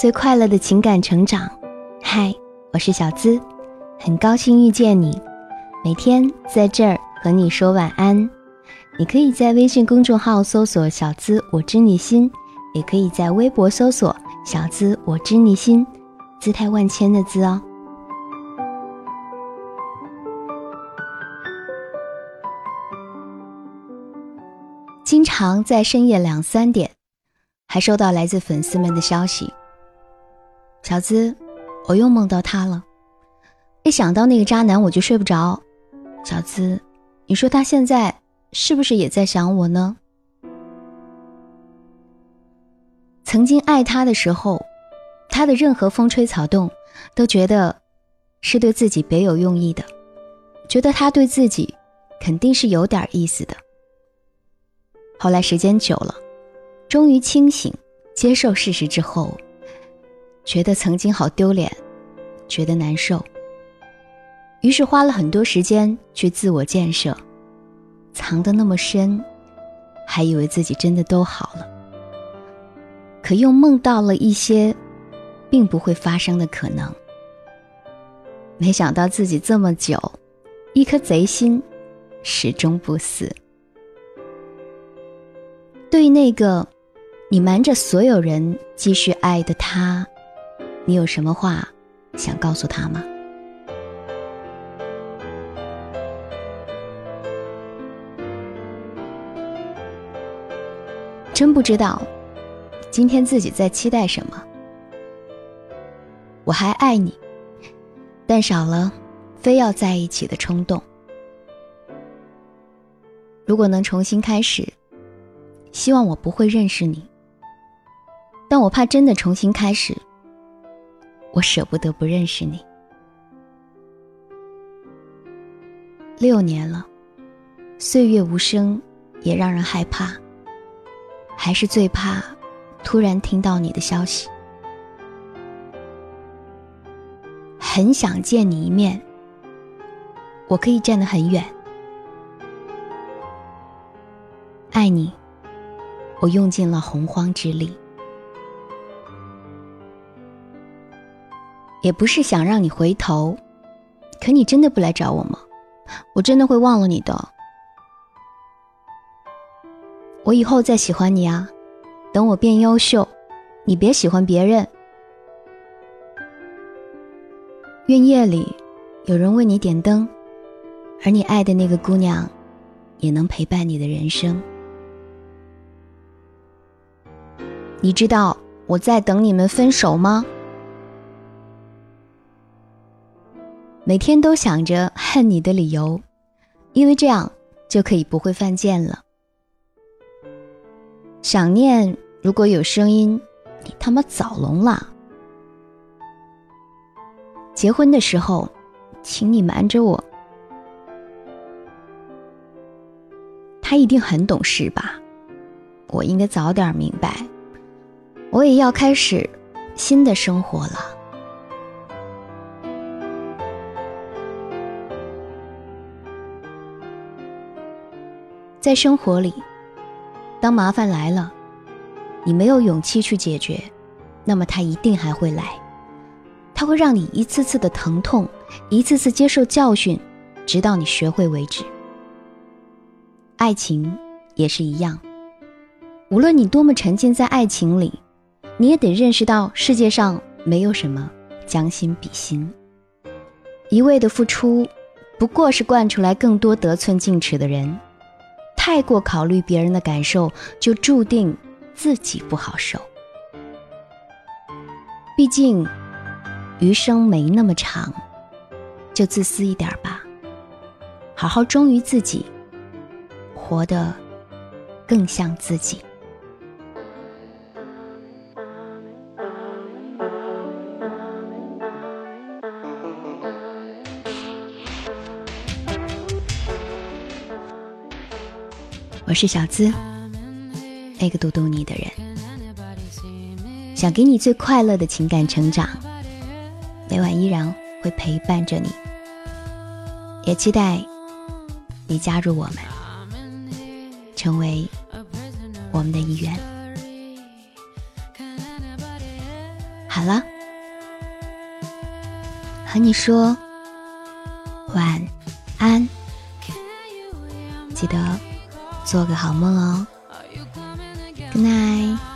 最快乐的情感成长。嗨，我是小资，很高兴遇见你。每天在这儿和你说晚安。你可以在微信公众号搜索“小资我知你心”，也可以在微博搜索“小资我知你心”，姿态万千的“资”哦。经常在深夜两三点，还收到来自粉丝们的消息：“小资，我又梦到他了。一想到那个渣男，我就睡不着。”小资，你说他现在是不是也在想我呢？曾经爱他的时候，他的任何风吹草动，都觉得是对自己别有用意的，觉得他对自己肯定是有点意思的。后来时间久了，终于清醒，接受事实之后，觉得曾经好丢脸，觉得难受。于是花了很多时间去自我建设，藏得那么深，还以为自己真的都好了。可又梦到了一些，并不会发生的可能。没想到自己这么久，一颗贼心，始终不死。对那个你瞒着所有人继续爱的他，你有什么话想告诉他吗？真不知道今天自己在期待什么。我还爱你，但少了非要在一起的冲动。如果能重新开始。希望我不会认识你，但我怕真的重新开始，我舍不得不认识你。六年了，岁月无声，也让人害怕。还是最怕突然听到你的消息，很想见你一面。我可以站得很远，爱你。我用尽了洪荒之力，也不是想让你回头，可你真的不来找我吗？我真的会忘了你的。我以后再喜欢你啊，等我变优秀，你别喜欢别人。愿夜里有人为你点灯，而你爱的那个姑娘，也能陪伴你的人生。你知道我在等你们分手吗？每天都想着恨你的理由，因为这样就可以不会犯贱了。想念如果有声音，你他妈早聋了。结婚的时候，请你瞒着我。他一定很懂事吧？我应该早点明白。我也要开始新的生活了。在生活里，当麻烦来了，你没有勇气去解决，那么它一定还会来。它会让你一次次的疼痛，一次次接受教训，直到你学会为止。爱情也是一样，无论你多么沉浸在爱情里。你也得认识到，世界上没有什么将心比心。一味的付出，不过是惯出来更多得寸进尺的人。太过考虑别人的感受，就注定自己不好受。毕竟，余生没那么长，就自私一点吧，好好忠于自己，活得更像自己。我是小资，那个读懂你的人，想给你最快乐的情感成长，每晚依然会陪伴着你，也期待你加入我们，成为我们的一员。好了，和你说晚安，记得做个好梦哦。Good night。